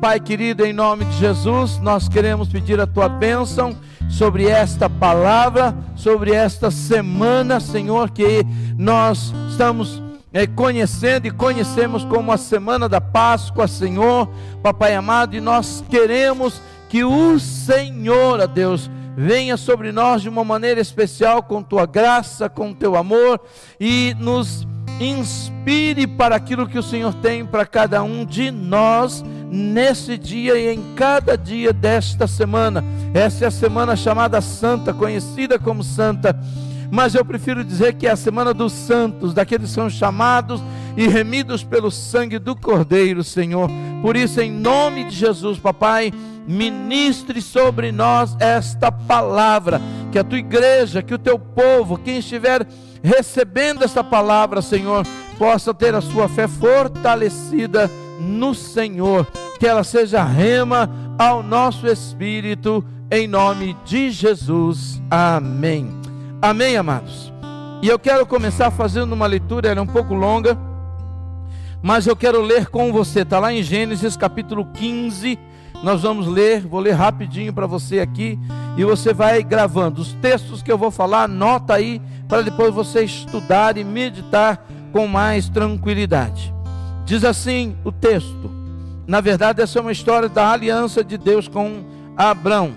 Pai querido, em nome de Jesus, nós queremos pedir a tua bênção sobre esta palavra, sobre esta semana, Senhor, que nós estamos é, conhecendo e conhecemos como a semana da Páscoa, Senhor, Papai amado, e nós queremos que o Senhor, a Deus, venha sobre nós de uma maneira especial com tua graça, com teu amor e nos inspire para aquilo que o Senhor tem para cada um de nós nesse dia e em cada dia desta semana. Essa é a semana chamada Santa, conhecida como Santa, mas eu prefiro dizer que é a semana dos santos, daqueles que são chamados e remidos pelo sangue do Cordeiro, Senhor. Por isso, em nome de Jesus, papai, ministre sobre nós esta palavra, que a tua igreja, que o teu povo, quem estiver recebendo esta palavra, Senhor, possa ter a sua fé fortalecida no Senhor, que ela seja rema ao nosso espírito, em nome de Jesus. Amém. Amém, amados. E eu quero começar fazendo uma leitura, ela é um pouco longa, mas eu quero ler com você, está lá em Gênesis capítulo 15 nós vamos ler, vou ler rapidinho para você aqui e você vai gravando os textos que eu vou falar, anota aí para depois você estudar e meditar com mais tranquilidade. Diz assim o texto. Na verdade, essa é uma história da aliança de Deus com Abraão.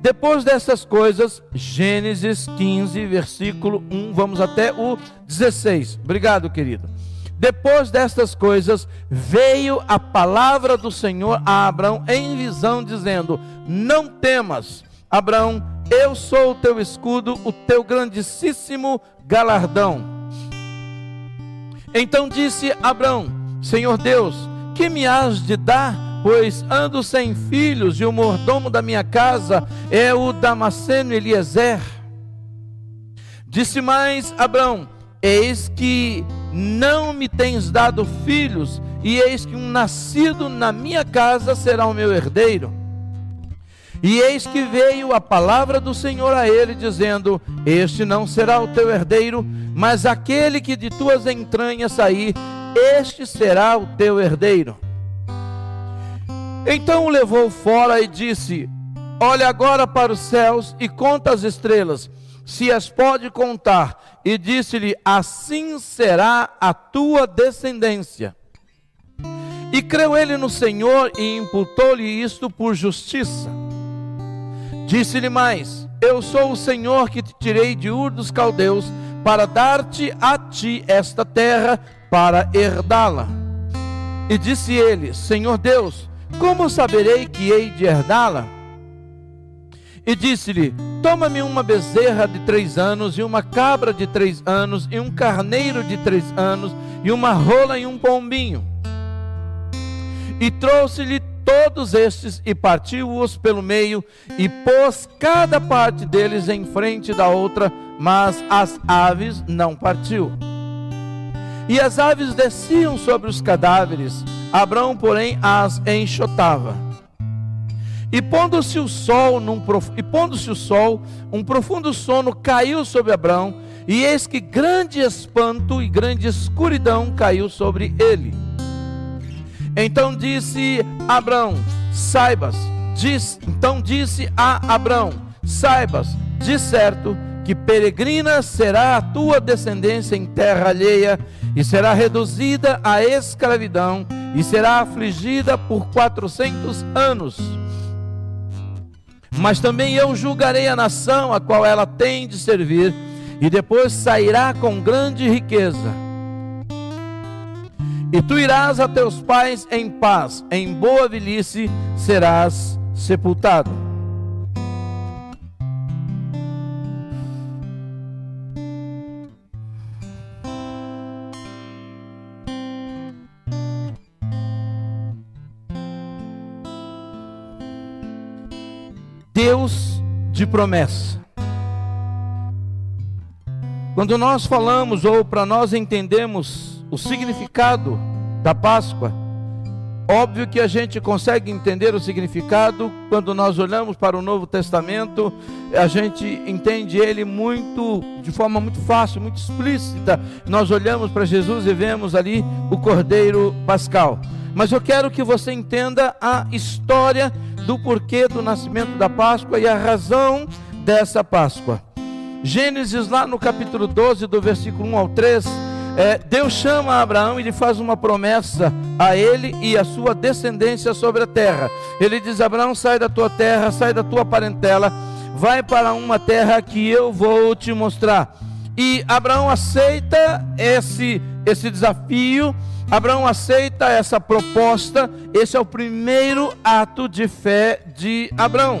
Depois dessas coisas, Gênesis 15, versículo 1, vamos até o 16. Obrigado, querido. Depois destas coisas, veio a palavra do Senhor a Abraão em visão, dizendo: Não temas, Abraão, eu sou o teu escudo, o teu grandíssimo galardão. Então disse Abraão: Senhor Deus, que me has de dar? Pois ando sem filhos e o mordomo da minha casa é o Damasceno Eliezer. Disse mais Abraão: Eis que não me tens dado filhos, e eis que um nascido na minha casa será o meu herdeiro. E eis que veio a palavra do Senhor a ele, dizendo: Este não será o teu herdeiro, mas aquele que de tuas entranhas sair, este será o teu herdeiro. Então o levou fora e disse: Olha agora para os céus e conta as estrelas, se as pode contar, e disse-lhe: Assim será a tua descendência. E creu ele no Senhor e imputou-lhe isto por justiça. Disse-lhe mais: Eu sou o Senhor que te tirei de Ur dos Caldeus para dar-te a ti esta terra para herdá-la. E disse ele: Senhor Deus, como saberei que hei de herdá-la? E disse-lhe: Toma-me uma bezerra de três anos, e uma cabra de três anos, e um carneiro de três anos, e uma rola e um pombinho. E trouxe-lhe todos estes, e partiu-os pelo meio, e pôs cada parte deles em frente da outra, mas as aves não partiu. E as aves desciam sobre os cadáveres, Abraão, porém, as enxotava. E pondo-se o sol, num, e pondo-se o sol, um profundo sono caiu sobre Abraão, e eis que grande espanto e grande escuridão caiu sobre ele. Então disse Abraão: Saibas, diz, então disse a Abraão: Saibas, de certo que peregrina será a tua descendência em terra alheia, e será reduzida à escravidão, e será afligida por quatrocentos anos mas também eu julgarei a nação a qual ela tem de servir, e depois sairá com grande riqueza. E tu irás a teus pais em paz, em boa velhice serás sepultado. Deus de promessa. Quando nós falamos ou para nós entendemos o significado da Páscoa, óbvio que a gente consegue entender o significado quando nós olhamos para o Novo Testamento, a gente entende ele muito de forma muito fácil, muito explícita. Nós olhamos para Jesus e vemos ali o Cordeiro Pascal. mas eu quero que você entenda a história do porquê do nascimento da Páscoa e a razão dessa Páscoa. Gênesis, lá no capítulo 12, do versículo 1 ao 3, é, Deus chama Abraão e lhe faz uma promessa a ele e a sua descendência sobre a terra. Ele diz: Abraão, sai da tua terra, sai da tua parentela, vai para uma terra que eu vou te mostrar. E Abraão aceita esse, esse desafio, Abraão aceita essa proposta. Esse é o primeiro ato de fé de Abraão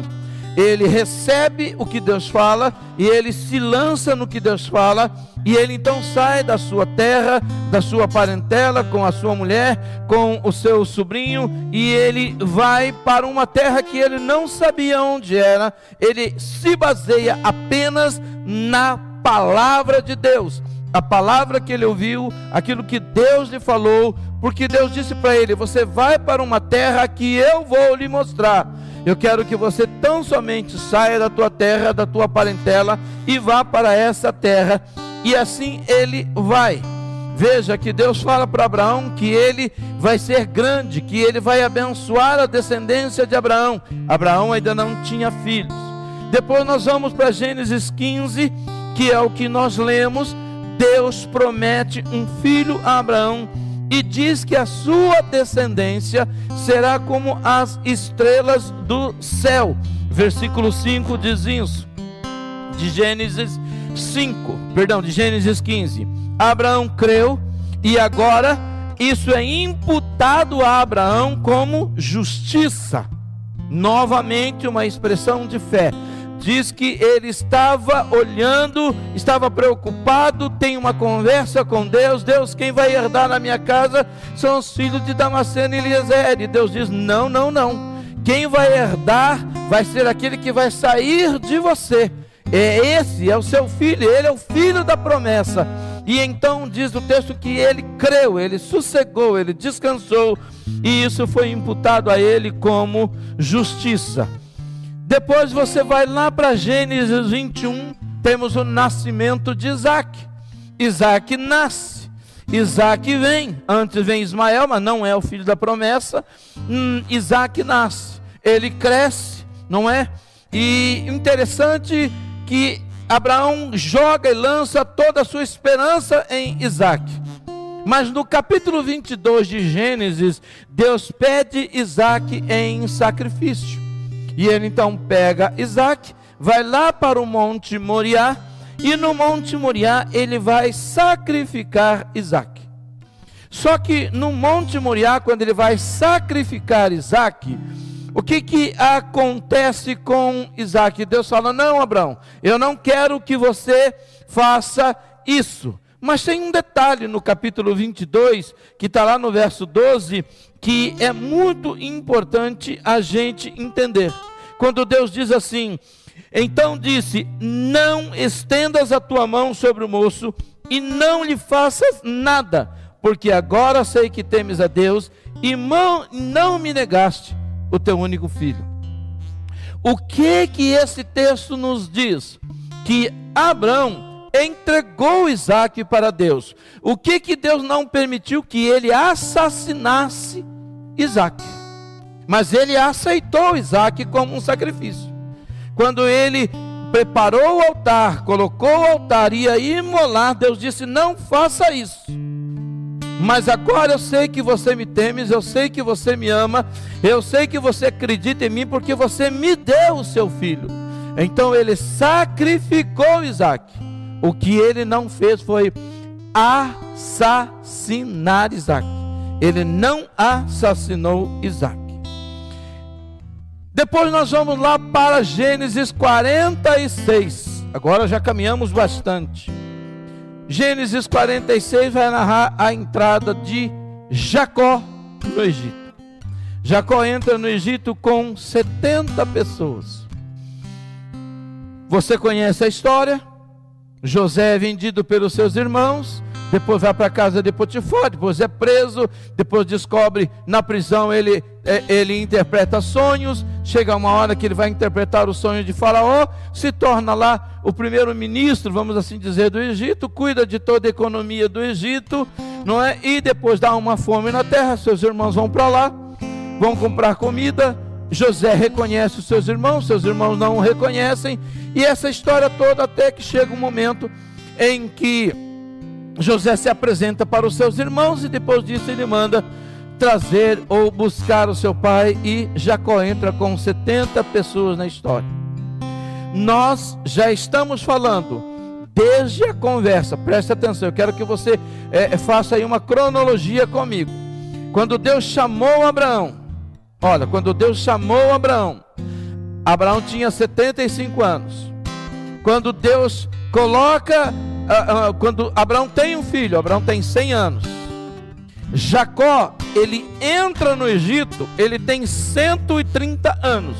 ele recebe o que Deus fala e ele se lança no que Deus fala e ele então sai da sua terra, da sua parentela, com a sua mulher, com o seu sobrinho e ele vai para uma terra que ele não sabia onde era. Ele se baseia apenas na palavra de Deus. A palavra que ele ouviu, aquilo que Deus lhe falou, porque Deus disse para ele: Você vai para uma terra que eu vou lhe mostrar. Eu quero que você tão somente saia da tua terra, da tua parentela e vá para essa terra. E assim ele vai. Veja que Deus fala para Abraão que ele vai ser grande, que ele vai abençoar a descendência de Abraão. Abraão ainda não tinha filhos. Depois nós vamos para Gênesis 15, que é o que nós lemos. Deus promete um filho a Abraão e diz que a sua descendência será como as estrelas do céu. Versículo 5 diz isso, de Gênesis 5, perdão, de Gênesis 15. Abraão creu e agora isso é imputado a Abraão como justiça. Novamente uma expressão de fé diz que ele estava olhando, estava preocupado, tem uma conversa com Deus. Deus, quem vai herdar na minha casa são os filhos de Damasceno e Eliezer. E Deus diz: Não, não, não. Quem vai herdar vai ser aquele que vai sair de você. É esse, é o seu filho, ele é o filho da promessa. E então diz o texto que ele creu, ele sossegou, ele descansou, e isso foi imputado a ele como justiça. Depois você vai lá para Gênesis 21, temos o nascimento de Isaac. Isaac nasce, Isaac vem, antes vem Ismael, mas não é o filho da promessa. Hum, Isaac nasce, ele cresce, não é? E interessante que Abraão joga e lança toda a sua esperança em Isaac. Mas no capítulo 22 de Gênesis, Deus pede Isaac em sacrifício. E ele então pega Isaac, vai lá para o Monte Moriá, e no Monte Moriá ele vai sacrificar Isaac. Só que no Monte Moriá, quando ele vai sacrificar Isaac, o que, que acontece com Isaac? Deus fala: Não, Abraão, eu não quero que você faça isso. Mas tem um detalhe no capítulo 22, que está lá no verso 12, que é muito importante a gente entender. Quando Deus diz assim: Então disse: Não estendas a tua mão sobre o moço e não lhe faças nada, porque agora sei que temes a Deus e não me negaste o teu único filho. O que que esse texto nos diz? Que Abraão entregou Isaac para Deus. O que que Deus não permitiu que ele assassinasse Isaac? Mas ele aceitou Isaac como um sacrifício. Quando ele preparou o altar, colocou o altar, ia imolar, Deus disse: Não faça isso. Mas agora eu sei que você me temes, eu sei que você me ama, eu sei que você acredita em mim, porque você me deu o seu filho. Então ele sacrificou Isaac. O que ele não fez foi assassinar Isaac. Ele não assassinou Isaac. Depois nós vamos lá para Gênesis 46. Agora já caminhamos bastante. Gênesis 46 vai narrar a entrada de Jacó no Egito. Jacó entra no Egito com 70 pessoas. Você conhece a história? José é vendido pelos seus irmãos, depois vai para a casa de Potifar, depois é preso, depois descobre na prisão ele, é, ele interpreta sonhos, chega uma hora que ele vai interpretar o sonho de Faraó, se torna lá o primeiro-ministro, vamos assim dizer, do Egito, cuida de toda a economia do Egito, não é? E depois dá uma fome na terra, seus irmãos vão para lá, vão comprar comida. José reconhece os seus irmãos, seus irmãos não o reconhecem, e essa história toda até que chega um momento em que José se apresenta para os seus irmãos e depois disso ele manda trazer ou buscar o seu pai e Jacó entra com 70 pessoas na história. Nós já estamos falando desde a conversa, preste atenção, eu quero que você é, faça aí uma cronologia comigo. Quando Deus chamou Abraão, olha, quando Deus chamou Abraão, Abraão tinha 75 anos. Quando Deus coloca, quando Abraão tem um filho, Abraão tem 100 anos. Jacó, ele entra no Egito, ele tem 130 anos.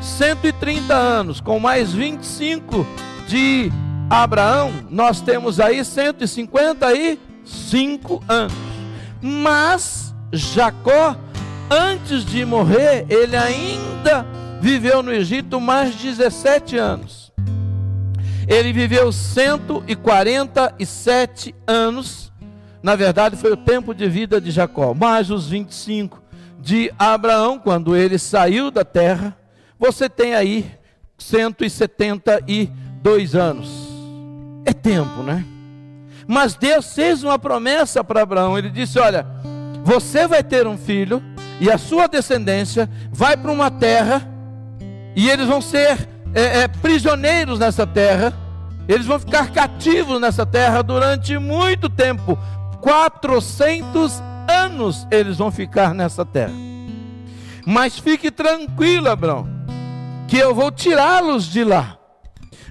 130 anos, com mais 25 de Abraão, nós temos aí 155 anos. Mas Jacó, antes de morrer, ele ainda viveu no Egito mais 17 anos. Ele viveu 147 anos na verdade, foi o tempo de vida de Jacó, mais os 25 de Abraão, quando ele saiu da terra. Você tem aí 172 anos. É tempo, né? Mas Deus fez uma promessa para Abraão. Ele disse: Olha, você vai ter um filho, e a sua descendência vai para uma terra, e eles vão ser é, é, prisioneiros nessa terra, eles vão ficar cativos nessa terra durante muito tempo, 400 anos eles vão ficar nessa terra. Mas fique tranquilo, Abraão, que eu vou tirá-los de lá.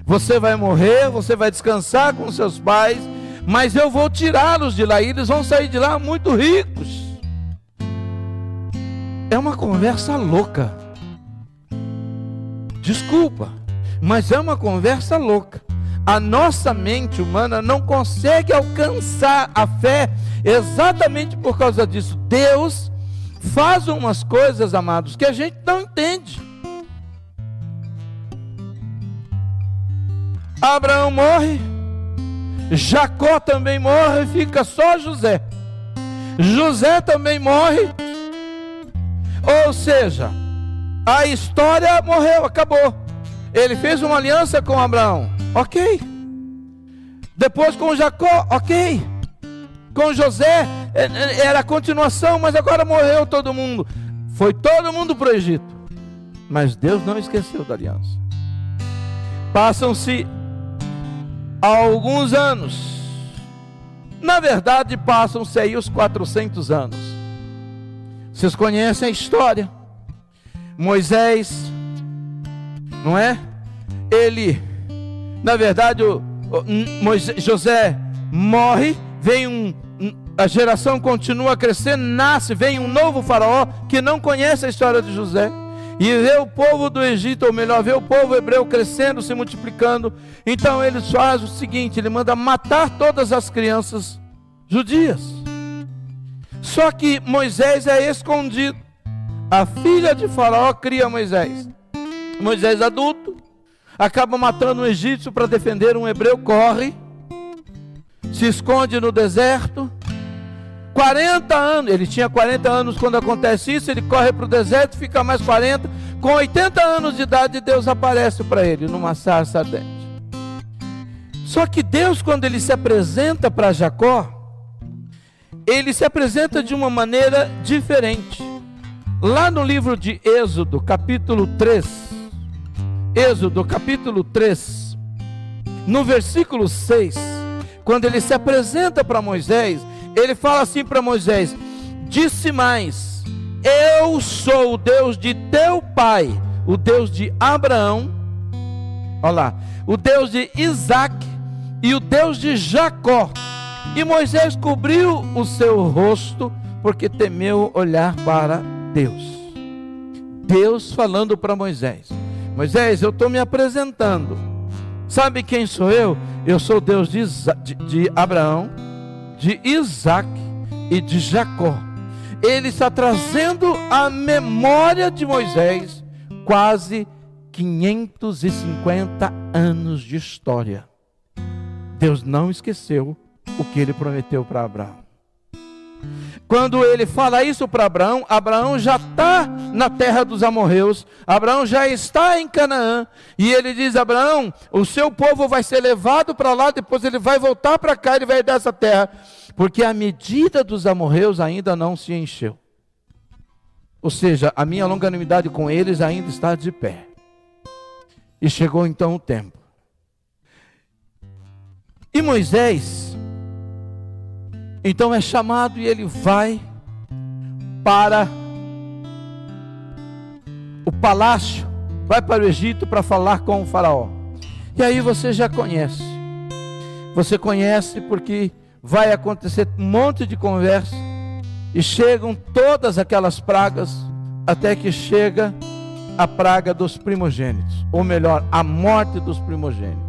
Você vai morrer, você vai descansar com seus pais, mas eu vou tirá-los de lá e eles vão sair de lá muito ricos. É uma conversa louca. Desculpa, mas é uma conversa louca a nossa mente humana não consegue alcançar a fé exatamente por causa disso. Deus faz umas coisas, amados, que a gente não entende. Abraão morre, Jacó também morre, fica só José. José também morre. Ou seja, a história morreu, acabou. Ele fez uma aliança com Abraão. Ok. Depois com Jacó, ok. Com José, é, é, era a continuação, mas agora morreu todo mundo. Foi todo mundo para o Egito. Mas Deus não esqueceu da aliança. Passam-se alguns anos. Na verdade, passam-se aí os 400 anos. Vocês conhecem a história. Moisés, não é? Ele na verdade, o, o Moisés, José morre, vem um, a geração continua a crescer, nasce, vem um novo faraó que não conhece a história de José. E vê o povo do Egito, ou melhor, vê o povo hebreu crescendo, se multiplicando. Então eles fazem o seguinte: ele manda matar todas as crianças judias. Só que Moisés é escondido. A filha de Faraó cria Moisés. Moisés adulto, acaba matando um egípcio para defender um hebreu, corre, se esconde no deserto. 40 anos, ele tinha 40 anos quando acontece isso, ele corre para o deserto, fica mais 40. Com 80 anos de idade, Deus aparece para ele numa sarça ardente. Só que Deus, quando ele se apresenta para Jacó, ele se apresenta de uma maneira diferente. Lá no livro de Êxodo, capítulo 3, Êxodo capítulo 3, no versículo 6, quando ele se apresenta para Moisés, ele fala assim para Moisés: Disse mais: Eu sou o Deus de teu pai, o Deus de Abraão, olha lá, o Deus de Isaac e o Deus de Jacó. E Moisés cobriu o seu rosto, porque temeu olhar para Deus. Deus falando para Moisés. Moisés, eu estou me apresentando. Sabe quem sou eu? Eu sou Deus de, de, de Abraão, de Isaac e de Jacó. Ele está trazendo a memória de Moisés quase 550 anos de história. Deus não esqueceu o que ele prometeu para Abraão. Quando ele fala isso para Abraão, Abraão já está na terra dos amorreus, Abraão já está em Canaã, e ele diz: Abraão, o seu povo vai ser levado para lá, depois ele vai voltar para cá, ele vai dar essa terra, porque a medida dos amorreus ainda não se encheu. Ou seja, a minha longanimidade com eles ainda está de pé. E chegou então o tempo. E Moisés, então é chamado e ele vai para o palácio, vai para o Egito para falar com o Faraó. E aí você já conhece. Você conhece porque vai acontecer um monte de conversa e chegam todas aquelas pragas até que chega a praga dos primogênitos, ou melhor, a morte dos primogênitos.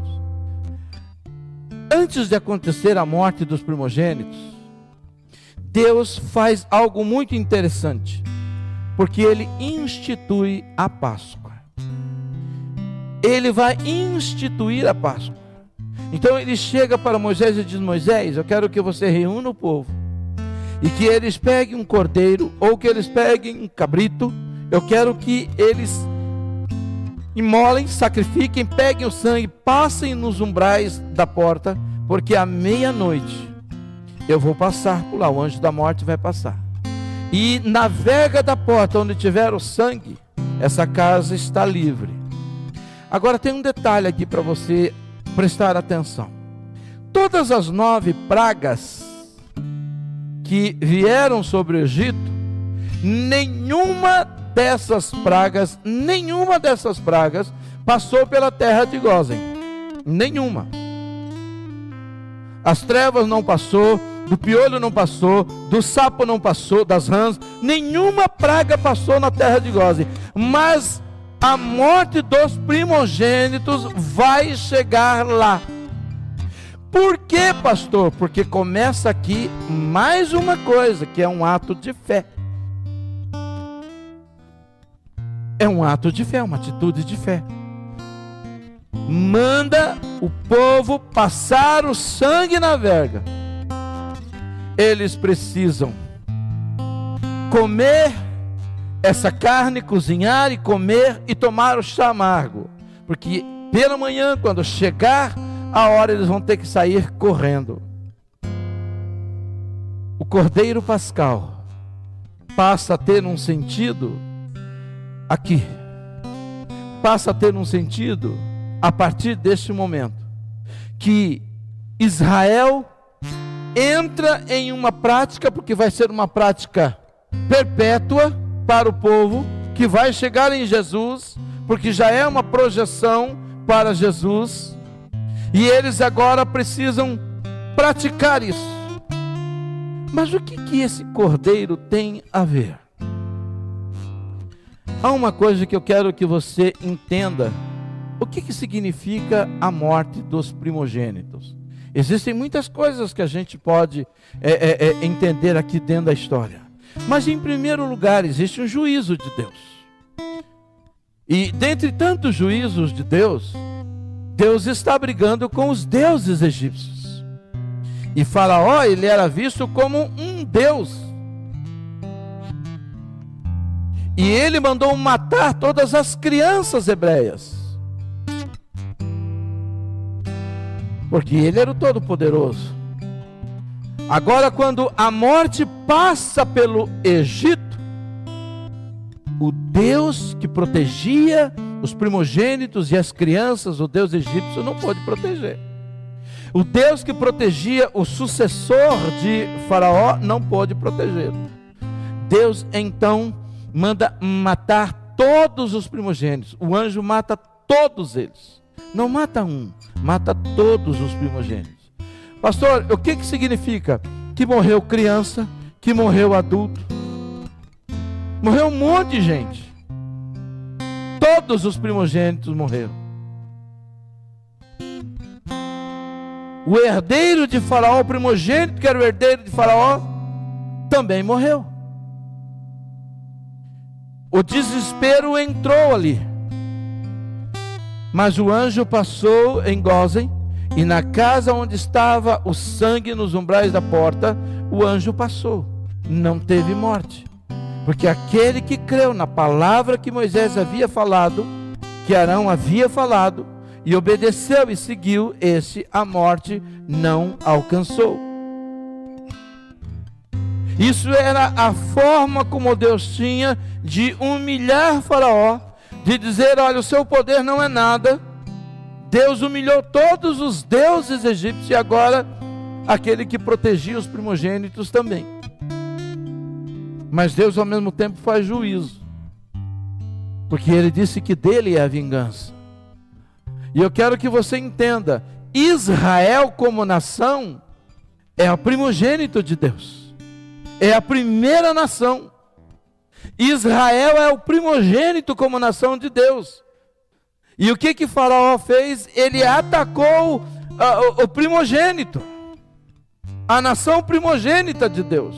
Antes de acontecer a morte dos primogênitos, Deus faz algo muito interessante, porque ele institui a Páscoa. Ele vai instituir a Páscoa. Então ele chega para Moisés e diz: Moisés, eu quero que você reúna o povo e que eles peguem um cordeiro ou que eles peguem um cabrito. Eu quero que eles imolem, sacrifiquem, peguem o sangue, passem nos umbrais da porta, porque à meia-noite eu vou passar por lá, o anjo da morte vai passar. E na vega da porta onde tiver o sangue, essa casa está livre. Agora tem um detalhe aqui para você prestar atenção. Todas as nove pragas que vieram sobre o Egito, nenhuma dessas pragas, nenhuma dessas pragas passou pela terra de Gozen. Nenhuma. As trevas não passou, do piolho não passou, do sapo não passou, das rãs, nenhuma praga passou na terra de Gozen. Mas a morte dos primogênitos vai chegar lá. Por quê, pastor? Porque começa aqui mais uma coisa, que é um ato de fé. É um ato de fé, uma atitude de fé. Manda o povo passar o sangue na verga. Eles precisam comer essa carne, cozinhar e comer e tomar o chá amargo. Porque pela manhã, quando chegar a hora eles vão ter que sair correndo. O Cordeiro Pascal passa a ter um sentido aqui. Passa a ter um sentido a partir deste momento que Israel entra em uma prática, porque vai ser uma prática perpétua para o povo, que vai chegar em Jesus, porque já é uma projeção para Jesus e eles agora precisam praticar isso. Mas o que, que esse cordeiro tem a ver? Há uma coisa que eu quero que você entenda. O que, que significa a morte dos primogênitos? Existem muitas coisas que a gente pode é, é, é, entender aqui dentro da história. Mas, em primeiro lugar, existe um juízo de Deus. E dentre tantos juízos de Deus, Deus está brigando com os deuses egípcios. E Faraó, ele era visto como um deus. E ele mandou matar todas as crianças hebreias. Porque ele era o todo-poderoso. Agora, quando a morte passa pelo Egito, o Deus que protegia os primogênitos e as crianças, o Deus egípcio não pôde proteger. O Deus que protegia o sucessor de Faraó não pôde protegê-lo. Deus então manda matar todos os primogênitos. O anjo mata todos eles. Não mata um, mata todos os primogênitos. Pastor, o que, que significa? Que morreu criança, que morreu adulto, morreu um monte de gente todos os primogênitos morreram. O herdeiro de Faraó, o primogênito que era o herdeiro de Faraó, também morreu. O desespero entrou ali. Mas o anjo passou em Gozen, e na casa onde estava o sangue nos umbrais da porta, o anjo passou, não teve morte. Porque aquele que creu na palavra que Moisés havia falado, que Arão havia falado, e obedeceu e seguiu, esse a morte não alcançou. Isso era a forma como Deus tinha de humilhar Faraó, de dizer: olha, o seu poder não é nada. Deus humilhou todos os deuses egípcios e agora aquele que protegia os primogênitos também. Mas Deus ao mesmo tempo faz juízo, porque ele disse que dele é a vingança. E eu quero que você entenda: Israel, como nação, é o primogênito de Deus, é a primeira nação. Israel é o primogênito como nação de Deus. E o que que Faraó fez? Ele atacou uh, o, o primogênito, a nação primogênita de Deus.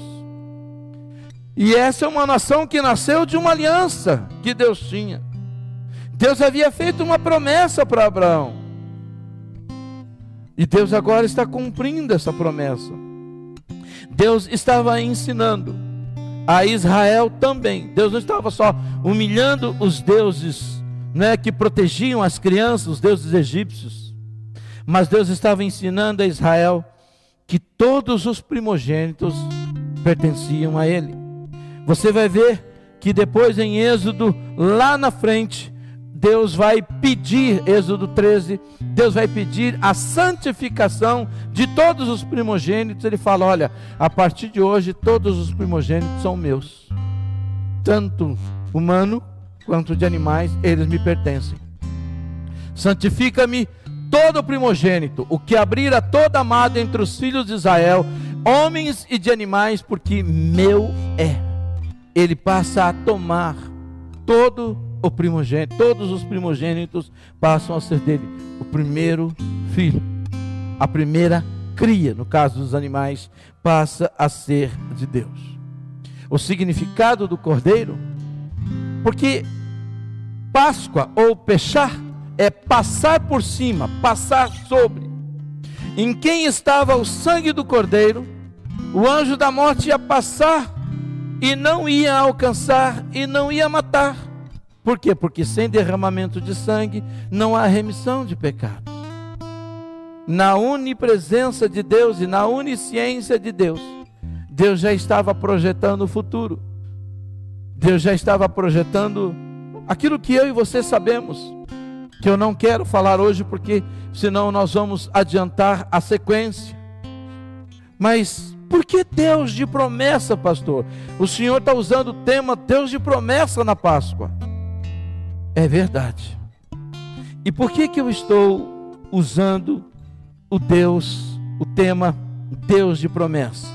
E essa é uma nação que nasceu de uma aliança que Deus tinha. Deus havia feito uma promessa para Abraão. E Deus agora está cumprindo essa promessa. Deus estava ensinando a Israel também. Deus não estava só humilhando os deuses né, que protegiam as crianças, os deuses egípcios, mas Deus estava ensinando a Israel que todos os primogênitos pertenciam a Ele. Você vai ver que depois em Êxodo, lá na frente, Deus vai pedir, Êxodo 13, Deus vai pedir a santificação de todos os primogênitos. Ele fala: Olha, a partir de hoje, todos os primogênitos são meus, tanto humano quanto de animais, eles me pertencem. Santifica-me todo primogênito, o que abrir a toda amada entre os filhos de Israel, homens e de animais, porque meu é. Ele passa a tomar todo o primogênito, todos os primogênitos passam a ser dele, o primeiro filho, a primeira cria, no caso dos animais, passa a ser de Deus. O significado do cordeiro, porque Páscoa ou pechar é passar por cima, passar sobre. Em quem estava o sangue do cordeiro, o anjo da morte ia passar e não ia alcançar e não ia matar. Por quê? Porque sem derramamento de sangue não há remissão de pecados. Na unipresença de Deus e na onisciência de Deus, Deus já estava projetando o futuro. Deus já estava projetando aquilo que eu e você sabemos, que eu não quero falar hoje porque senão nós vamos adiantar a sequência. Mas por que Deus de promessa, pastor? O Senhor está usando o tema Deus de promessa na Páscoa. É verdade. E por que que eu estou usando o Deus, o tema Deus de promessa?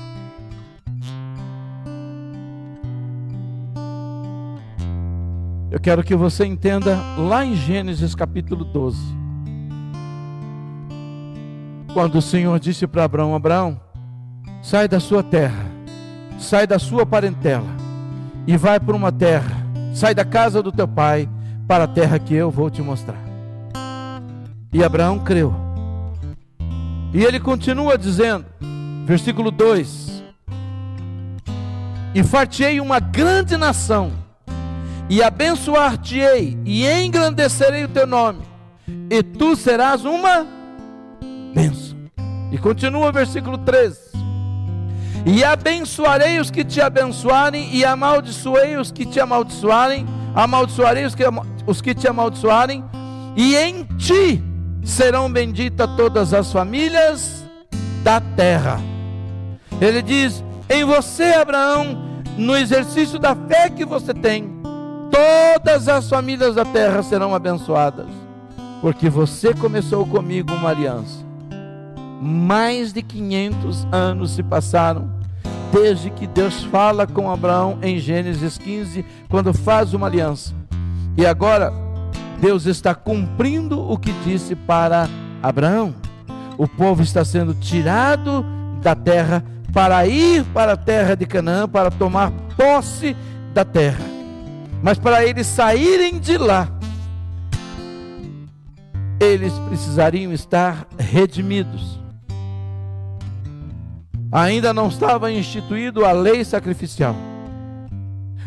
Eu quero que você entenda lá em Gênesis capítulo 12. Quando o Senhor disse para Abraão: Abraão, sai da sua terra, sai da sua parentela e vai para uma terra, sai da casa do teu pai para a terra que eu vou te mostrar. E Abraão creu. E ele continua dizendo, versículo 2: E fartei uma grande nação, e abençoar-te-ei, e engrandecerei o teu nome, e tu serás uma bênção. E continua o versículo 13: E abençoarei os que te abençoarem, e amaldiçoei os que te amaldiçoarem, amaldiçoarei os que os que te amaldiçoarem, e em ti serão benditas todas as famílias da terra. Ele diz: em você, Abraão, no exercício da fé que você tem, todas as famílias da terra serão abençoadas, porque você começou comigo uma aliança. Mais de 500 anos se passaram desde que Deus fala com Abraão em Gênesis 15, quando faz uma aliança. E agora, Deus está cumprindo o que disse para Abraão. O povo está sendo tirado da terra para ir para a terra de Canaã, para tomar posse da terra. Mas para eles saírem de lá, eles precisariam estar redimidos. Ainda não estava instituído a lei sacrificial.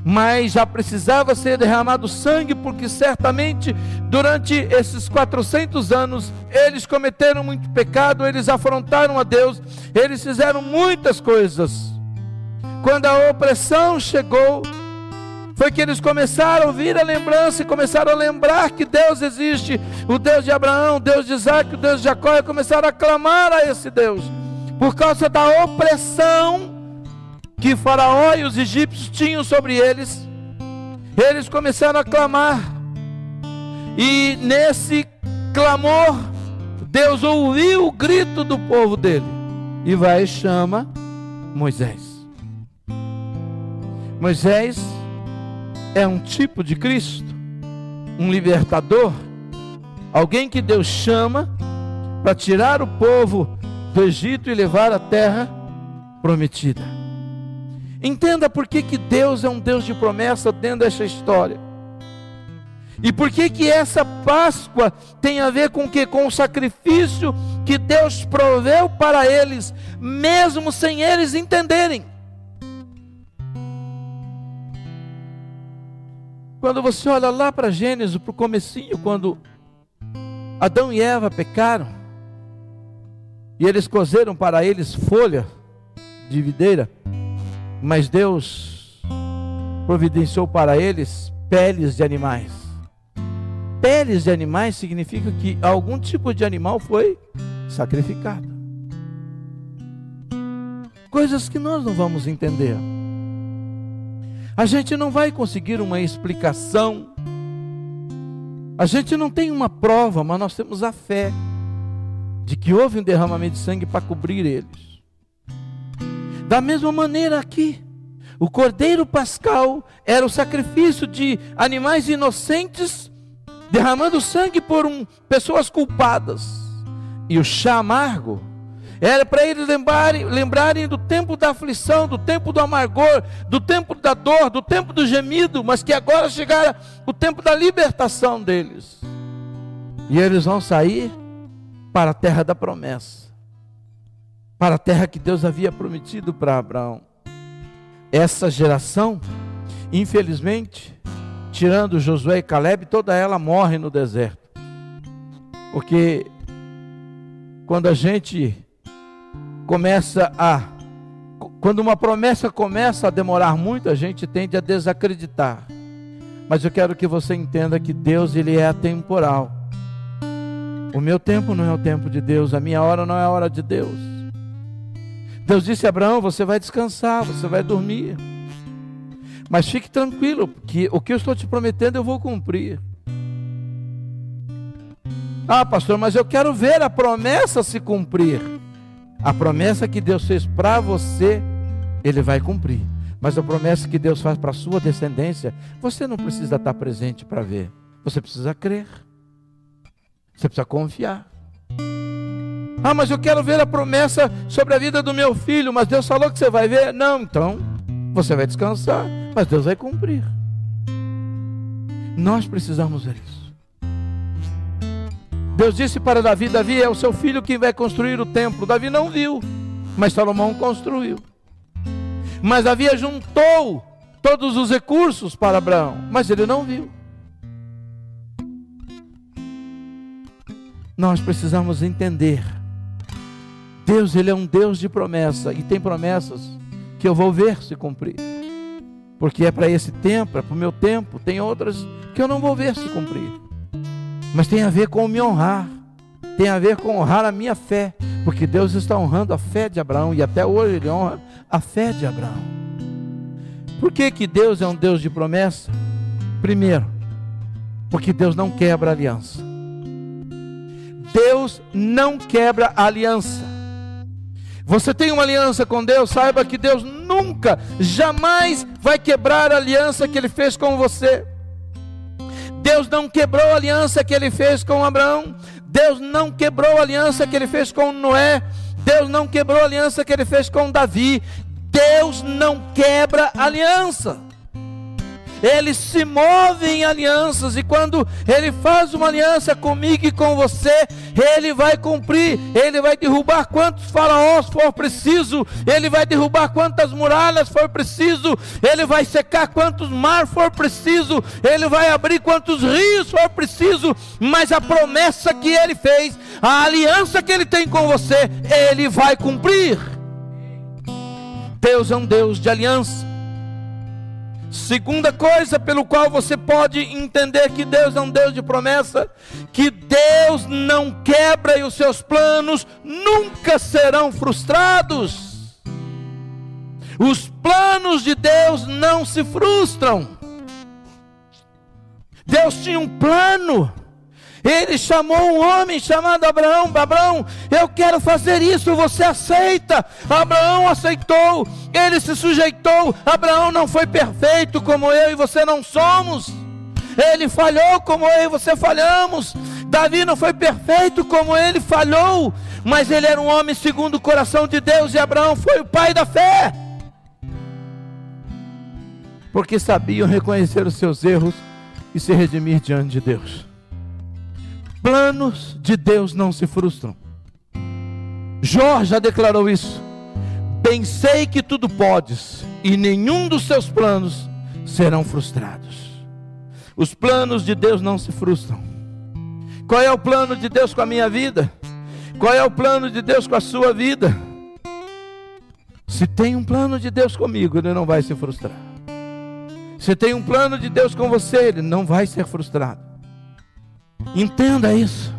Mas já precisava ser derramado sangue, porque certamente durante esses 400 anos eles cometeram muito pecado, eles afrontaram a Deus, eles fizeram muitas coisas. Quando a opressão chegou, foi que eles começaram a ouvir a lembrança e começaram a lembrar que Deus existe, o Deus de Abraão, o Deus de Isaac, o Deus de Jacó, e começaram a clamar a esse Deus, por causa da opressão que Faraó e os egípcios tinham sobre eles, eles começaram a clamar, e nesse clamor, Deus ouviu o grito do povo dele, e vai e chama Moisés. Moisés é um tipo de Cristo, um libertador, alguém que Deus chama para tirar o povo do Egito e levar à terra prometida. Entenda por que, que Deus é um Deus de promessa dentro dessa história. E por que que essa Páscoa tem a ver com que com o sacrifício que Deus proveu para eles, mesmo sem eles entenderem. Quando você olha lá para Gênesis, para o comecinho, quando Adão e Eva pecaram, e eles cozeram para eles folha de videira, mas Deus providenciou para eles peles de animais. Peles de animais significa que algum tipo de animal foi sacrificado. Coisas que nós não vamos entender. A gente não vai conseguir uma explicação. A gente não tem uma prova, mas nós temos a fé de que houve um derramamento de sangue para cobrir eles. Da mesma maneira aqui, o cordeiro pascal era o sacrifício de animais inocentes derramando sangue por um, pessoas culpadas. E o chá amargo era para eles lembrarem, lembrarem do tempo da aflição, do tempo do amargor, do tempo da dor, do tempo do gemido, mas que agora chegara o tempo da libertação deles. E eles vão sair para a terra da promessa para a terra que Deus havia prometido para Abraão. Essa geração, infelizmente, tirando Josué e Caleb, toda ela morre no deserto. Porque quando a gente começa a quando uma promessa começa a demorar muito, a gente tende a desacreditar. Mas eu quero que você entenda que Deus ele é atemporal. O meu tempo não é o tempo de Deus, a minha hora não é a hora de Deus. Deus disse a Abraão: Você vai descansar, você vai dormir. Mas fique tranquilo, que o que eu estou te prometendo eu vou cumprir. Ah, pastor, mas eu quero ver a promessa se cumprir. A promessa que Deus fez para você, Ele vai cumprir. Mas a promessa que Deus faz para a sua descendência, você não precisa estar presente para ver. Você precisa crer. Você precisa confiar. Ah, mas eu quero ver a promessa sobre a vida do meu filho, mas Deus falou que você vai ver. Não, então você vai descansar, mas Deus vai cumprir. Nós precisamos ver isso. Deus disse para Davi: Davi é o seu filho que vai construir o templo. Davi não viu, mas Salomão construiu. Mas Davi juntou todos os recursos para Abraão, mas ele não viu. Nós precisamos entender Deus, Ele é um Deus de promessa e tem promessas que eu vou ver se cumprir. Porque é para esse tempo, é para o meu tempo, tem outras que eu não vou ver se cumprir. Mas tem a ver com me honrar, tem a ver com honrar a minha fé, porque Deus está honrando a fé de Abraão e até hoje Ele honra a fé de Abraão. Por que, que Deus é um Deus de promessa? Primeiro, porque Deus não quebra aliança. Deus não quebra aliança. Você tem uma aliança com Deus, saiba que Deus nunca, jamais vai quebrar a aliança que Ele fez com você. Deus não quebrou a aliança que Ele fez com Abraão. Deus não quebrou a aliança que Ele fez com Noé. Deus não quebrou a aliança que Ele fez com Davi. Deus não quebra aliança. Ele se move em alianças, e quando ele faz uma aliança comigo e com você, ele vai cumprir, ele vai derrubar quantos faraós for preciso, ele vai derrubar quantas muralhas for preciso, ele vai secar quantos mar for preciso, ele vai abrir quantos rios for preciso, mas a promessa que ele fez, a aliança que ele tem com você, ele vai cumprir. Deus é um Deus de aliança. Segunda coisa pelo qual você pode entender que Deus é um Deus de promessa, que Deus não quebra e os seus planos nunca serão frustrados. Os planos de Deus não se frustram. Deus tinha um plano. Ele chamou um homem chamado Abraão. Abraão, eu quero fazer isso, você aceita? Abraão aceitou, ele se sujeitou. Abraão não foi perfeito como eu e você não somos. Ele falhou como eu e você falhamos. Davi não foi perfeito como ele falhou, mas ele era um homem segundo o coração de Deus e Abraão foi o pai da fé. Porque sabiam reconhecer os seus erros e se redimir diante de Deus planos de Deus não se frustram. Jó já declarou isso. Bem sei que tudo podes, e nenhum dos seus planos serão frustrados. Os planos de Deus não se frustram. Qual é o plano de Deus com a minha vida? Qual é o plano de Deus com a sua vida? Se tem um plano de Deus comigo, ele não vai se frustrar. Se tem um plano de Deus com você, ele não vai ser frustrado. Entenda isso.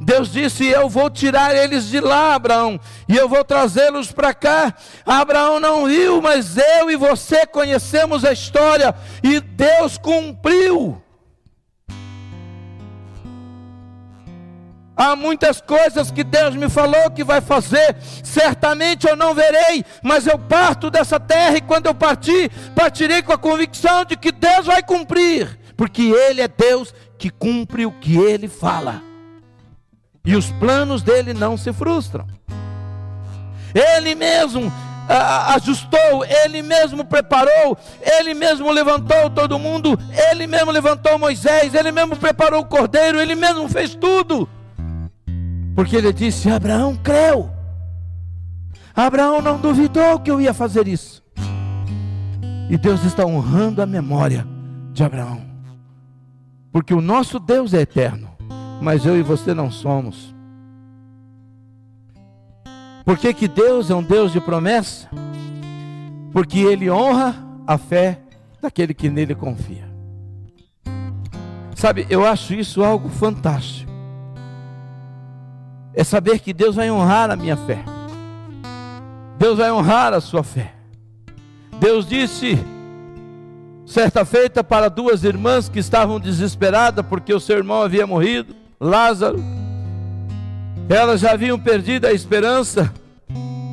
Deus disse: Eu vou tirar eles de lá, Abraão, e eu vou trazê-los para cá. Abraão não viu, mas eu e você conhecemos a história, e Deus cumpriu. Há muitas coisas que Deus me falou que vai fazer, certamente eu não verei, mas eu parto dessa terra e quando eu partir, partirei com a convicção de que Deus vai cumprir, porque Ele é Deus que cumpre o que ele fala. E os planos dele não se frustram. Ele mesmo ajustou, ele mesmo preparou, ele mesmo levantou todo mundo, ele mesmo levantou Moisés, ele mesmo preparou o cordeiro, ele mesmo fez tudo. Porque ele disse: Abraão creu. Abraão não duvidou que eu ia fazer isso. E Deus está honrando a memória de Abraão. Porque o nosso Deus é eterno, mas eu e você não somos. Por que, que Deus é um Deus de promessa? Porque Ele honra a fé daquele que nele confia. Sabe, eu acho isso algo fantástico. É saber que Deus vai honrar a minha fé. Deus vai honrar a sua fé. Deus disse certa feita para duas irmãs que estavam desesperadas porque o seu irmão havia morrido, Lázaro. Elas já haviam perdido a esperança.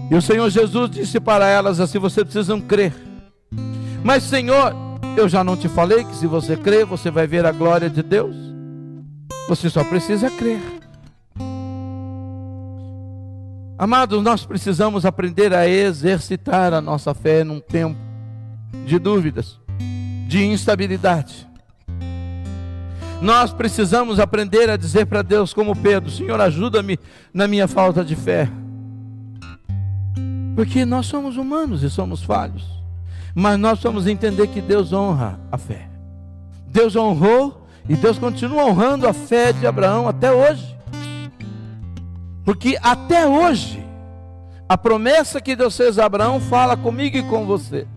E o Senhor Jesus disse para elas assim: vocês precisam crer. Mas, Senhor, eu já não te falei que se você crer, você vai ver a glória de Deus? Você só precisa crer. Amados, nós precisamos aprender a exercitar a nossa fé num tempo de dúvidas de instabilidade. Nós precisamos aprender a dizer para Deus, como Pedro: Senhor, ajuda-me na minha falta de fé. Porque nós somos humanos e somos falhos. Mas nós vamos entender que Deus honra a fé. Deus honrou e Deus continua honrando a fé de Abraão até hoje. Porque até hoje, a promessa que Deus fez a Abraão fala comigo e com você.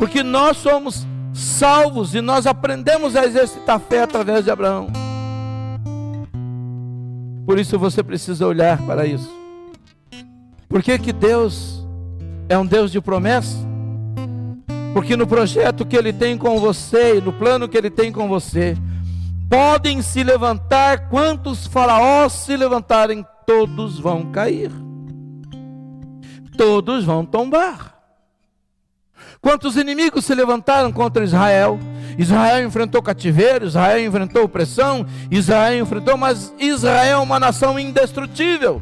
Porque nós somos salvos e nós aprendemos a exercitar fé através de Abraão. Por isso você precisa olhar para isso. Por que, que Deus é um Deus de promessa? Porque no projeto que Ele tem com você e no plano que Ele tem com você, podem se levantar quantos faraós se levantarem, todos vão cair, todos vão tombar. Quantos inimigos se levantaram contra Israel? Israel enfrentou cativeiro, Israel enfrentou opressão, Israel enfrentou, mas Israel é uma nação indestrutível.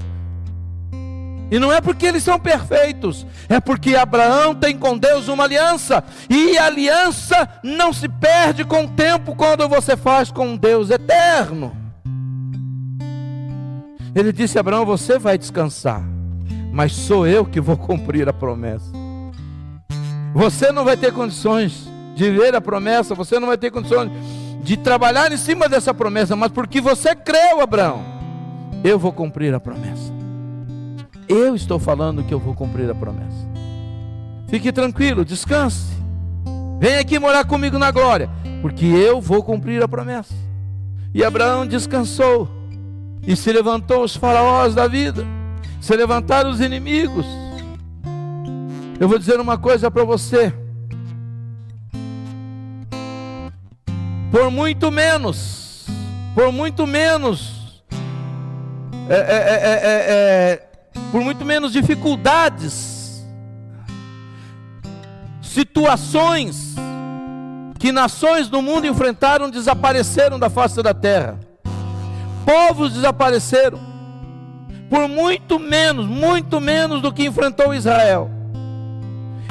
E não é porque eles são perfeitos, é porque Abraão tem com Deus uma aliança, e a aliança não se perde com o tempo quando você faz com um Deus eterno. Ele disse a Abraão: Você vai descansar, mas sou eu que vou cumprir a promessa. Você não vai ter condições de ver a promessa, você não vai ter condições de trabalhar em cima dessa promessa, mas porque você creu, Abraão, eu vou cumprir a promessa. Eu estou falando que eu vou cumprir a promessa. Fique tranquilo, descanse. Vem aqui morar comigo na glória, porque eu vou cumprir a promessa. E Abraão descansou, e se levantou os faraós da vida, se levantaram os inimigos. Eu vou dizer uma coisa para você. Por muito menos, por muito menos, é, é, é, por muito menos dificuldades, situações que nações do mundo enfrentaram desapareceram da face da terra, povos desapareceram, por muito menos, muito menos do que enfrentou Israel.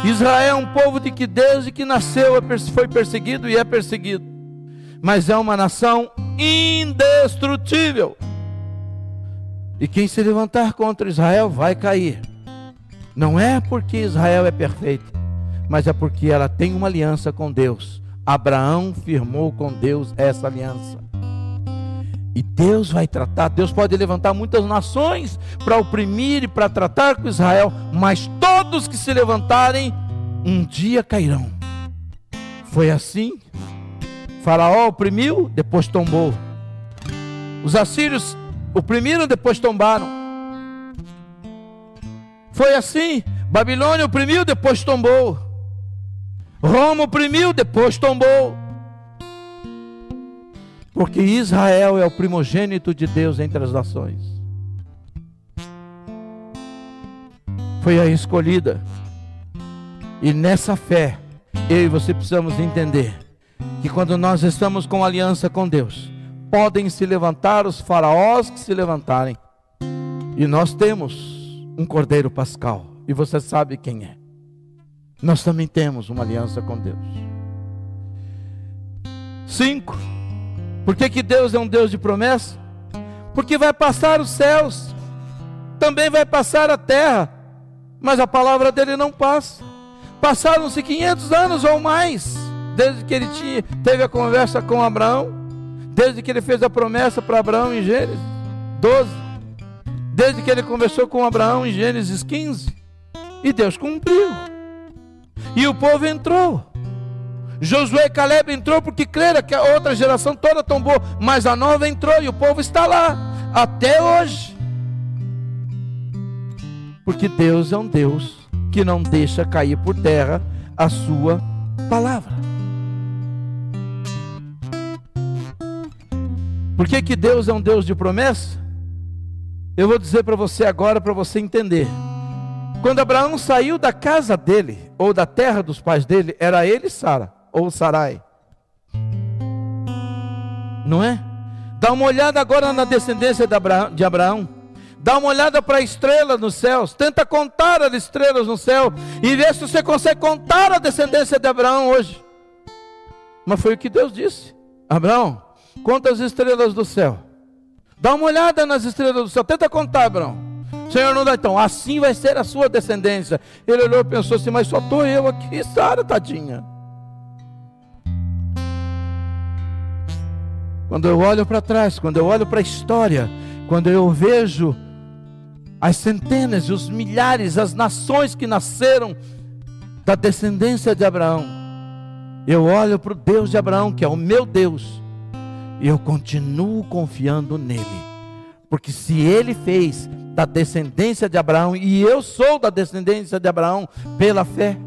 Israel é um povo de que desde que nasceu foi perseguido e é perseguido mas é uma nação indestrutível. E quem se levantar contra Israel vai cair. Não é porque Israel é perfeito, mas é porque ela tem uma aliança com Deus. Abraão firmou com Deus essa aliança. E Deus vai tratar, Deus pode levantar muitas nações para oprimir e para tratar com Israel, mas todos que se levantarem um dia cairão. Foi assim Faraó oprimiu, depois tombou. Os assírios oprimiram, depois tombaram. Foi assim. Babilônia oprimiu, depois tombou. Roma oprimiu, depois tombou. Porque Israel é o primogênito de Deus entre as nações. Foi a escolhida. E nessa fé, eu e você precisamos entender que quando nós estamos com aliança com Deus, podem se levantar os faraós que se levantarem. E nós temos um cordeiro pascal, e você sabe quem é. Nós também temos uma aliança com Deus. Cinco. Por que, que Deus é um Deus de promessa? Porque vai passar os céus, também vai passar a terra, mas a palavra dele não passa. Passaram-se 500 anos ou mais desde que ele tinha, teve a conversa com Abraão, desde que ele fez a promessa para Abraão em Gênesis 12, desde que ele conversou com Abraão em Gênesis 15, e Deus cumpriu, e o povo entrou. Josué e Caleb entrou porque creram que a outra geração toda tombou, mas a nova entrou e o povo está lá até hoje. Porque Deus é um Deus que não deixa cair por terra a sua palavra. Por que, que Deus é um Deus de promessa? Eu vou dizer para você agora, para você entender. Quando Abraão saiu da casa dele, ou da terra dos pais dele, era ele Sara, ou Sarai. Não é? Dá uma olhada agora na descendência de Abraão. Dá uma olhada para a estrela nos céus. Tenta contar as estrelas no céu. E vê se você consegue contar a descendência de Abraão hoje. Mas foi o que Deus disse. Abraão, Conta as estrelas do céu. Dá uma olhada nas estrelas do céu. Tenta contar, Abraão. Senhor, não dá então. Assim vai ser a sua descendência. Ele olhou e pensou assim: Mas só estou eu aqui, Sara, tadinha. Quando eu olho para trás, quando eu olho para a história, quando eu vejo as centenas e os milhares, as nações que nasceram da descendência de Abraão, eu olho para o Deus de Abraão, que é o meu Deus, e eu continuo confiando nele. Porque se ele fez da descendência de Abraão, e eu sou da descendência de Abraão pela fé,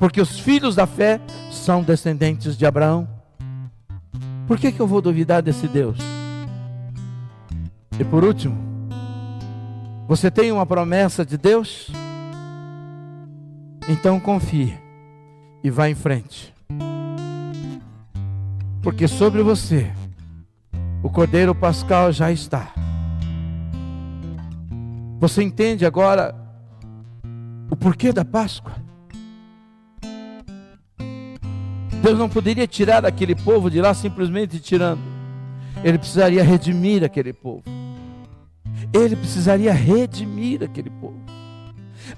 porque os filhos da fé são descendentes de Abraão. Por que, que eu vou duvidar desse Deus? E por último, você tem uma promessa de Deus? Então confie e vá em frente. Porque sobre você o Cordeiro Pascal já está. Você entende agora o porquê da Páscoa? Deus não poderia tirar aquele povo de lá simplesmente tirando. Ele precisaria redimir aquele povo. Ele precisaria redimir aquele povo.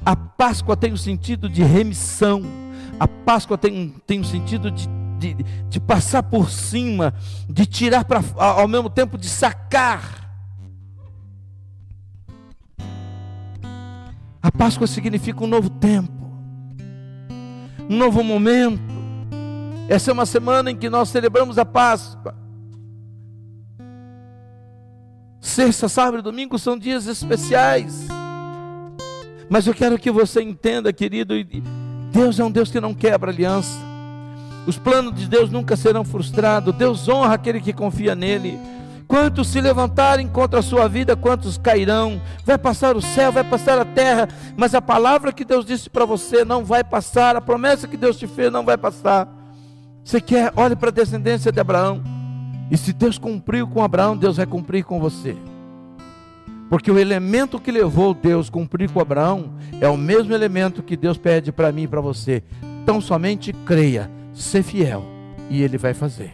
A Páscoa tem o sentido de remissão. A Páscoa tem, tem o sentido de, de, de passar por cima, de tirar para ao mesmo tempo de sacar. A Páscoa significa um novo tempo, um novo momento. Essa é uma semana em que nós celebramos a Páscoa. Sexta, sábado e domingo são dias especiais. Mas eu quero que você entenda, querido, Deus é um Deus que não quebra aliança. Os planos de Deus nunca serão frustrados. Deus honra aquele que confia nele. Quantos se levantarem contra a sua vida, quantos cairão? Vai passar o céu, vai passar a terra, mas a palavra que Deus disse para você não vai passar, a promessa que Deus te fez não vai passar. Você quer, olhe para a descendência de Abraão. E se Deus cumpriu com Abraão, Deus vai cumprir com você. Porque o elemento que levou Deus a cumprir com Abraão é o mesmo elemento que Deus pede para mim e para você. Então somente creia, ser fiel, e Ele vai fazer.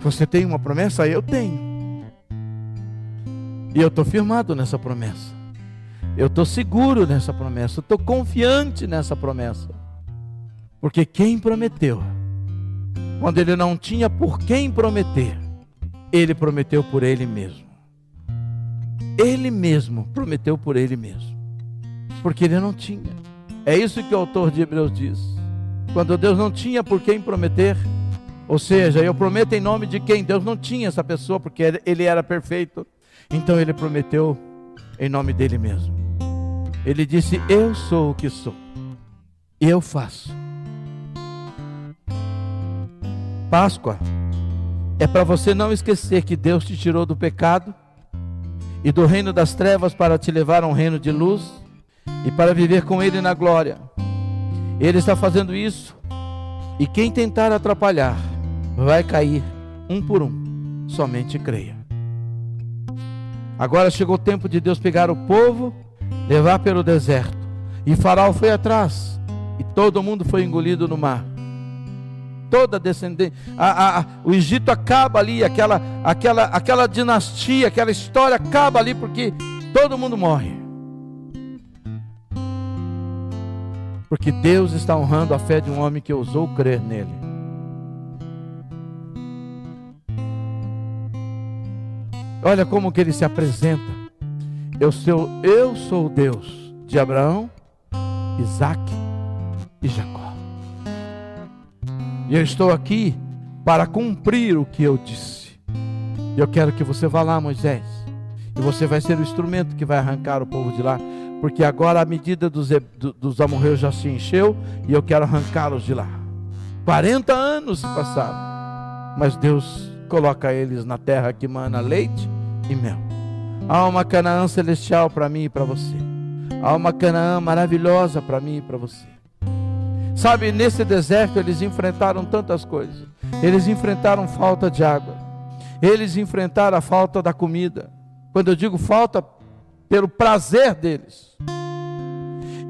Você tem uma promessa? Eu tenho. E eu estou firmado nessa promessa. Eu estou seguro nessa promessa. Eu estou confiante nessa promessa. Porque quem prometeu, quando ele não tinha por quem prometer, ele prometeu por ele mesmo. Ele mesmo prometeu por ele mesmo. Porque ele não tinha. É isso que o autor de Hebreus diz. Quando Deus não tinha por quem prometer, ou seja, eu prometo em nome de quem? Deus não tinha essa pessoa, porque ele era perfeito. Então ele prometeu em nome dele mesmo. Ele disse: Eu sou o que sou, eu faço. Páscoa é para você não esquecer que Deus te tirou do pecado e do reino das trevas para te levar a um reino de luz e para viver com Ele na glória. Ele está fazendo isso e quem tentar atrapalhar vai cair um por um. Somente creia. Agora chegou o tempo de Deus pegar o povo, levar pelo deserto. E Faraó foi atrás e todo mundo foi engolido no mar toda descendência. A, a, o Egito acaba ali, aquela, aquela, aquela dinastia, aquela história acaba ali porque todo mundo morre. Porque Deus está honrando a fé de um homem que ousou crer nele. Olha como que ele se apresenta. Eu sou, eu sou Deus de Abraão, Isaac e Jacó. E eu estou aqui para cumprir o que eu disse. Eu quero que você vá lá, Moisés. E você vai ser o instrumento que vai arrancar o povo de lá. Porque agora a medida dos, dos amorreus já se encheu e eu quero arrancá-los de lá. 40 anos se passaram. Mas Deus coloca eles na terra que mana leite e mel. Há uma Canaã celestial para mim e para você. Há uma Canaã maravilhosa para mim e para você. Sabe, nesse deserto eles enfrentaram tantas coisas. Eles enfrentaram falta de água. Eles enfrentaram a falta da comida. Quando eu digo falta, pelo prazer deles.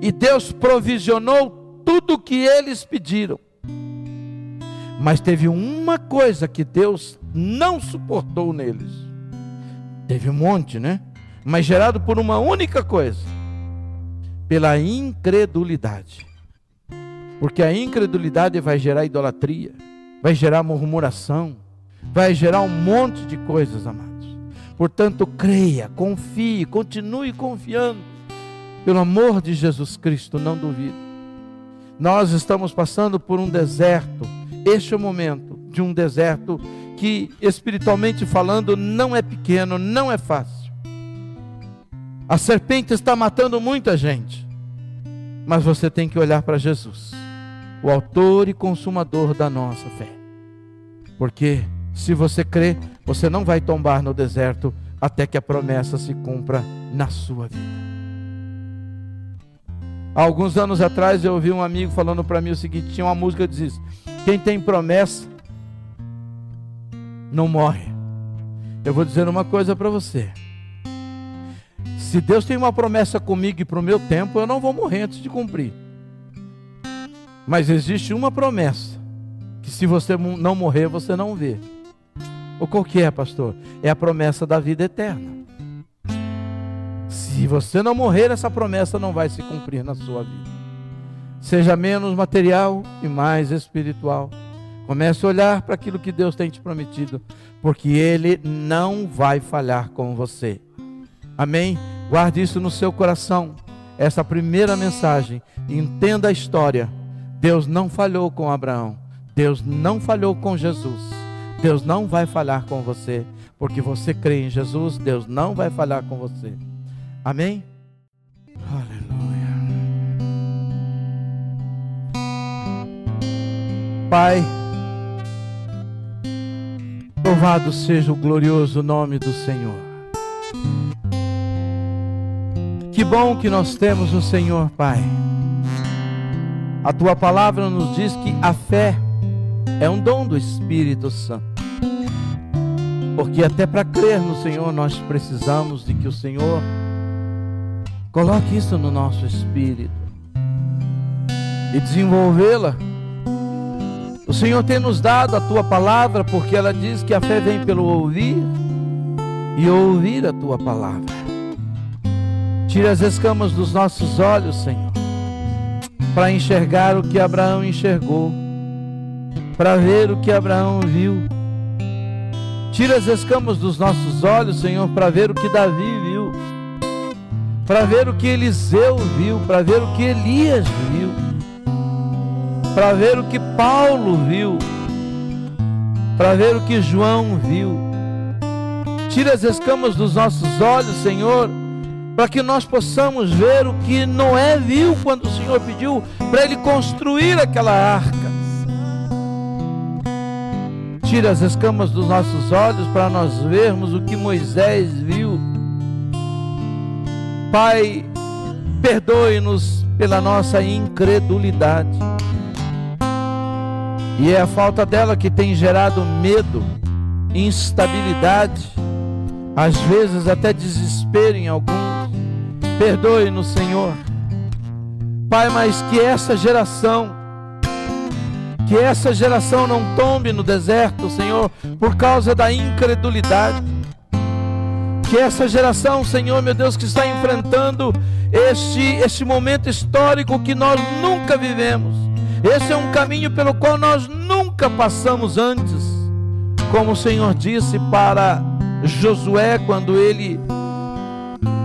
E Deus provisionou tudo o que eles pediram. Mas teve uma coisa que Deus não suportou neles. Teve um monte, né? Mas gerado por uma única coisa: pela incredulidade. Porque a incredulidade vai gerar idolatria, vai gerar murmuração, vai gerar um monte de coisas, amados. Portanto, creia, confie, continue confiando. Pelo amor de Jesus Cristo, não duvide. Nós estamos passando por um deserto. Este é o momento de um deserto que, espiritualmente falando, não é pequeno, não é fácil. A serpente está matando muita gente. Mas você tem que olhar para Jesus o autor e consumador da nossa fé. Porque se você crê, você não vai tombar no deserto até que a promessa se cumpra na sua vida. Há alguns anos atrás eu ouvi um amigo falando para mim o seguinte: tinha uma música que diz: Quem tem promessa não morre. Eu vou dizer uma coisa para você. Se Deus tem uma promessa comigo e para o meu tempo, eu não vou morrer antes de cumprir. Mas existe uma promessa que se você não morrer, você não vê. O qual que é, pastor? É a promessa da vida eterna. Se você não morrer, essa promessa não vai se cumprir na sua vida. Seja menos material e mais espiritual. Comece a olhar para aquilo que Deus tem te prometido, porque Ele não vai falhar com você. Amém? Guarde isso no seu coração. Essa primeira mensagem. Entenda a história. Deus não falhou com Abraão. Deus não falhou com Jesus. Deus não vai falhar com você, porque você crê em Jesus, Deus não vai falhar com você. Amém? Aleluia. Pai, louvado seja o glorioso nome do Senhor. Que bom que nós temos o Senhor, Pai. A tua palavra nos diz que a fé é um dom do Espírito Santo. Porque até para crer no Senhor nós precisamos de que o Senhor coloque isso no nosso espírito e desenvolvê-la. O Senhor tem nos dado a tua palavra porque ela diz que a fé vem pelo ouvir e ouvir a tua palavra. Tira as escamas dos nossos olhos, Senhor, para enxergar o que Abraão enxergou, para ver o que Abraão viu Tira as escamas dos nossos olhos, Senhor, para ver o que Davi viu, para ver o que Eliseu viu, para ver o que Elias viu, para ver o que Paulo viu, para ver o que João viu. Tira as escamas dos nossos olhos, Senhor, para que nós possamos ver o que Noé viu quando o Senhor pediu para ele construir aquela arca. Tira as escamas dos nossos olhos para nós vermos o que Moisés viu. Pai, perdoe-nos pela nossa incredulidade. E é a falta dela que tem gerado medo, instabilidade, às vezes até desespero em alguns. Perdoe-nos, Senhor. Pai, mas que essa geração que essa geração não tombe no deserto, Senhor, por causa da incredulidade. Que essa geração, Senhor, meu Deus, que está enfrentando este, este momento histórico que nós nunca vivemos. Esse é um caminho pelo qual nós nunca passamos antes. Como o Senhor disse para Josué, quando ele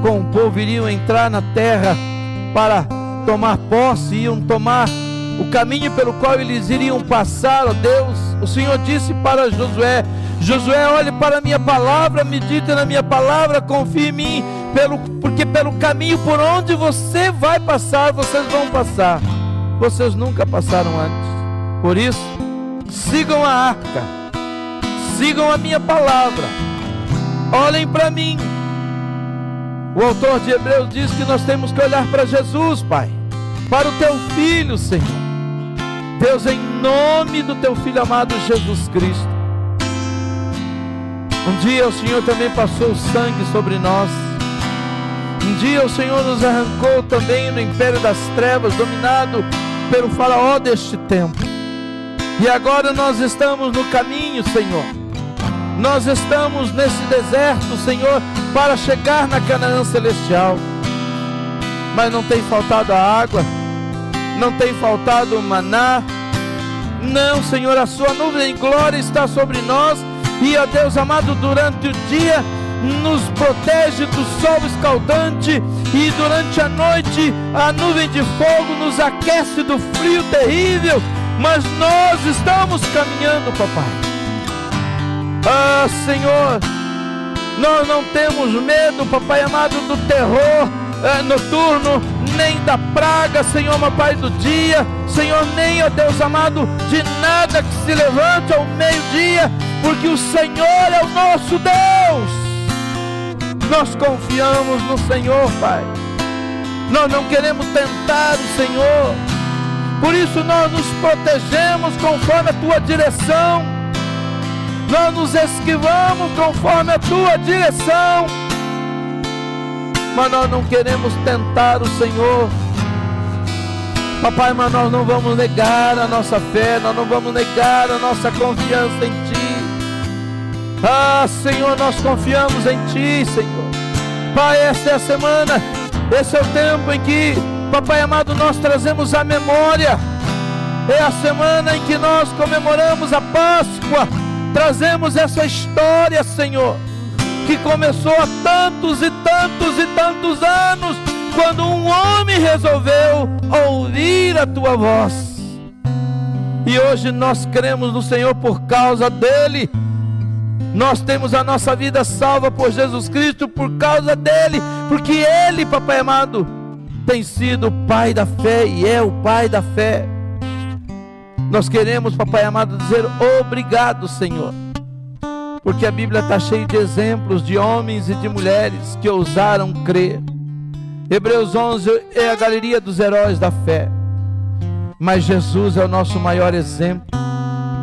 com o povo iriam entrar na terra para tomar posse, iam tomar o caminho pelo qual eles iriam passar, ó Deus. O Senhor disse para Josué: Josué, olhe para a minha palavra, medite na minha palavra, confie em mim, pelo, porque pelo caminho por onde você vai passar, vocês vão passar. Vocês nunca passaram antes. Por isso, sigam a arca, sigam a minha palavra, olhem para mim. O autor de Hebreus diz que nós temos que olhar para Jesus, Pai, para o teu filho, Senhor. Deus, em nome do teu filho amado Jesus Cristo. Um dia o Senhor também passou sangue sobre nós. Um dia o Senhor nos arrancou também no império das trevas, dominado pelo faraó deste tempo. E agora nós estamos no caminho, Senhor. Nós estamos nesse deserto, Senhor, para chegar na Canaã celestial. Mas não tem faltado a água não tem faltado maná. Não, Senhor, a sua nuvem glória está sobre nós. E, ó Deus amado, durante o dia nos protege do sol escaldante e durante a noite a nuvem de fogo nos aquece do frio terrível. Mas nós estamos caminhando, papai. Ah, Senhor, nós não temos medo, papai amado, do terror é, noturno, nem da praga, Senhor, meu Pai do dia, Senhor, nem, ó Deus amado, de nada que se levante ao meio-dia, porque o Senhor é o nosso Deus. Nós confiamos no Senhor, Pai. Nós não queremos tentar o Senhor. Por isso nós nos protegemos conforme a tua direção. Nós nos esquivamos conforme a tua direção mas nós não queremos tentar o Senhor. Papai, mas nós não vamos negar a nossa fé, nós não vamos negar a nossa confiança em Ti. Ah, Senhor, nós confiamos em Ti, Senhor. Pai, esta é a semana, esse é o tempo em que, Papai amado, nós trazemos a memória. É a semana em que nós comemoramos a Páscoa. Trazemos essa história, Senhor, que começou há tantos e tantos e tantos anos quando um homem resolveu ouvir a tua voz. E hoje nós cremos no Senhor por causa dele. Nós temos a nossa vida salva por Jesus Cristo por causa dele, porque ele, papai amado, tem sido o pai da fé e é o pai da fé. Nós queremos, papai amado, dizer obrigado, Senhor. Porque a Bíblia está cheia de exemplos de homens e de mulheres que ousaram crer Hebreus 11 é a galeria dos heróis da fé. Mas Jesus é o nosso maior exemplo.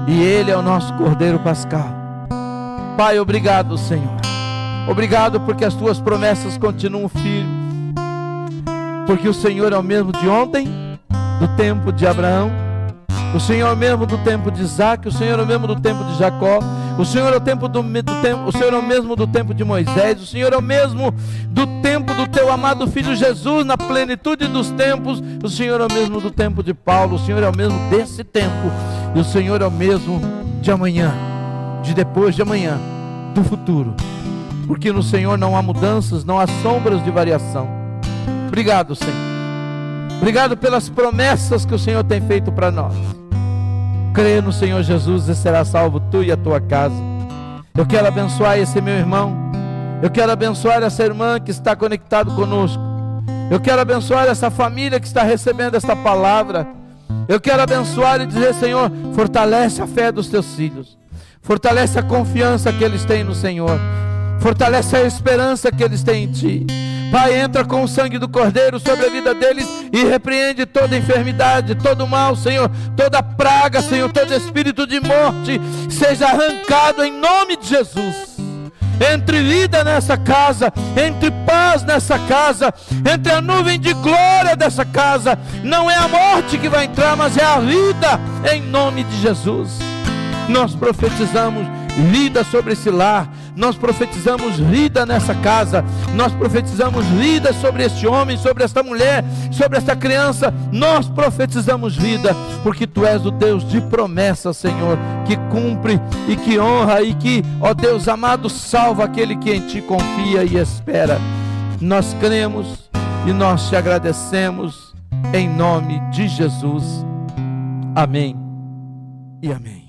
E Ele é o nosso Cordeiro Pascal. Pai, obrigado, Senhor. Obrigado porque as tuas promessas continuam firmes. Porque o Senhor é o mesmo de ontem, do tempo de Abraão. O Senhor é mesmo do tempo de Isaac. O Senhor é o mesmo do tempo de Jacó. O Senhor é o tempo do, do tempo, o Senhor é o mesmo do tempo de Moisés, o Senhor é o mesmo do tempo do teu amado filho Jesus na plenitude dos tempos, o Senhor é o mesmo do tempo de Paulo, o Senhor é o mesmo desse tempo, e o Senhor é o mesmo de amanhã, de depois de amanhã, do futuro. Porque no Senhor não há mudanças, não há sombras de variação. Obrigado, Senhor. Obrigado pelas promessas que o Senhor tem feito para nós crê no Senhor Jesus e será salvo tu e a tua casa. Eu quero abençoar esse meu irmão. Eu quero abençoar essa irmã que está conectado conosco. Eu quero abençoar essa família que está recebendo esta palavra. Eu quero abençoar e dizer, Senhor, fortalece a fé dos teus filhos. Fortalece a confiança que eles têm no Senhor. Fortalece a esperança que eles têm em ti. Pai, entra com o sangue do Cordeiro sobre a vida deles e repreende toda enfermidade, todo mal, Senhor, toda praga, Senhor, todo espírito de morte, seja arrancado em nome de Jesus. Entre vida nessa casa, entre paz nessa casa, entre a nuvem de glória dessa casa, não é a morte que vai entrar, mas é a vida, em nome de Jesus. Nós profetizamos vida sobre esse lar, nós profetizamos vida nessa casa, nós profetizamos vida sobre este homem, sobre esta mulher, sobre esta criança, nós profetizamos vida, porque tu és o Deus de promessa, Senhor, que cumpre e que honra e que, ó Deus amado, salva aquele que em ti confia e espera. Nós cremos e nós te agradecemos em nome de Jesus. Amém e amém.